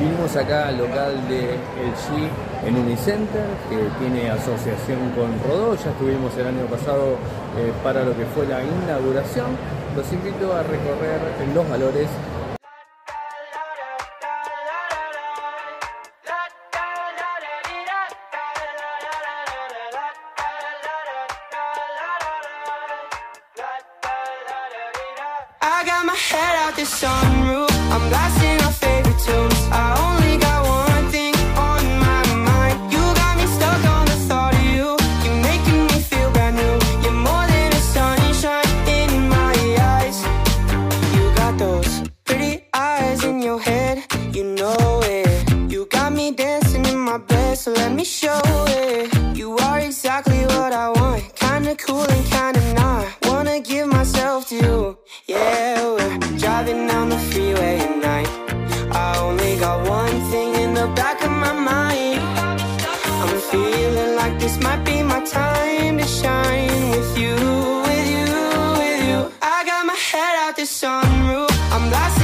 Vinimos acá al local de LG en Unicenter, que tiene asociación con Rodó, ya estuvimos el año pasado eh, para lo que fue la inauguración. Los invito a recorrer los valores my bed, so let me show it. You are exactly what I want. Kinda cool and kinda not. Wanna give myself to you. Yeah, we're driving down the freeway at night. I only got one thing in the back of my mind. I'm feeling like this might be my time to shine with you, with you, with you. I got my head out the sunroof. I'm blasting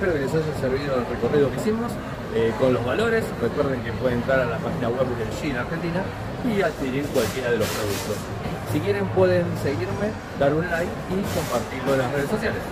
Espero que les haya servido el recorrido que hicimos eh, con los valores. Recuerden que pueden entrar a la página web del G en Argentina y adquirir cualquiera de los productos. Si quieren pueden seguirme, dar un like y compartirlo en las redes sociales.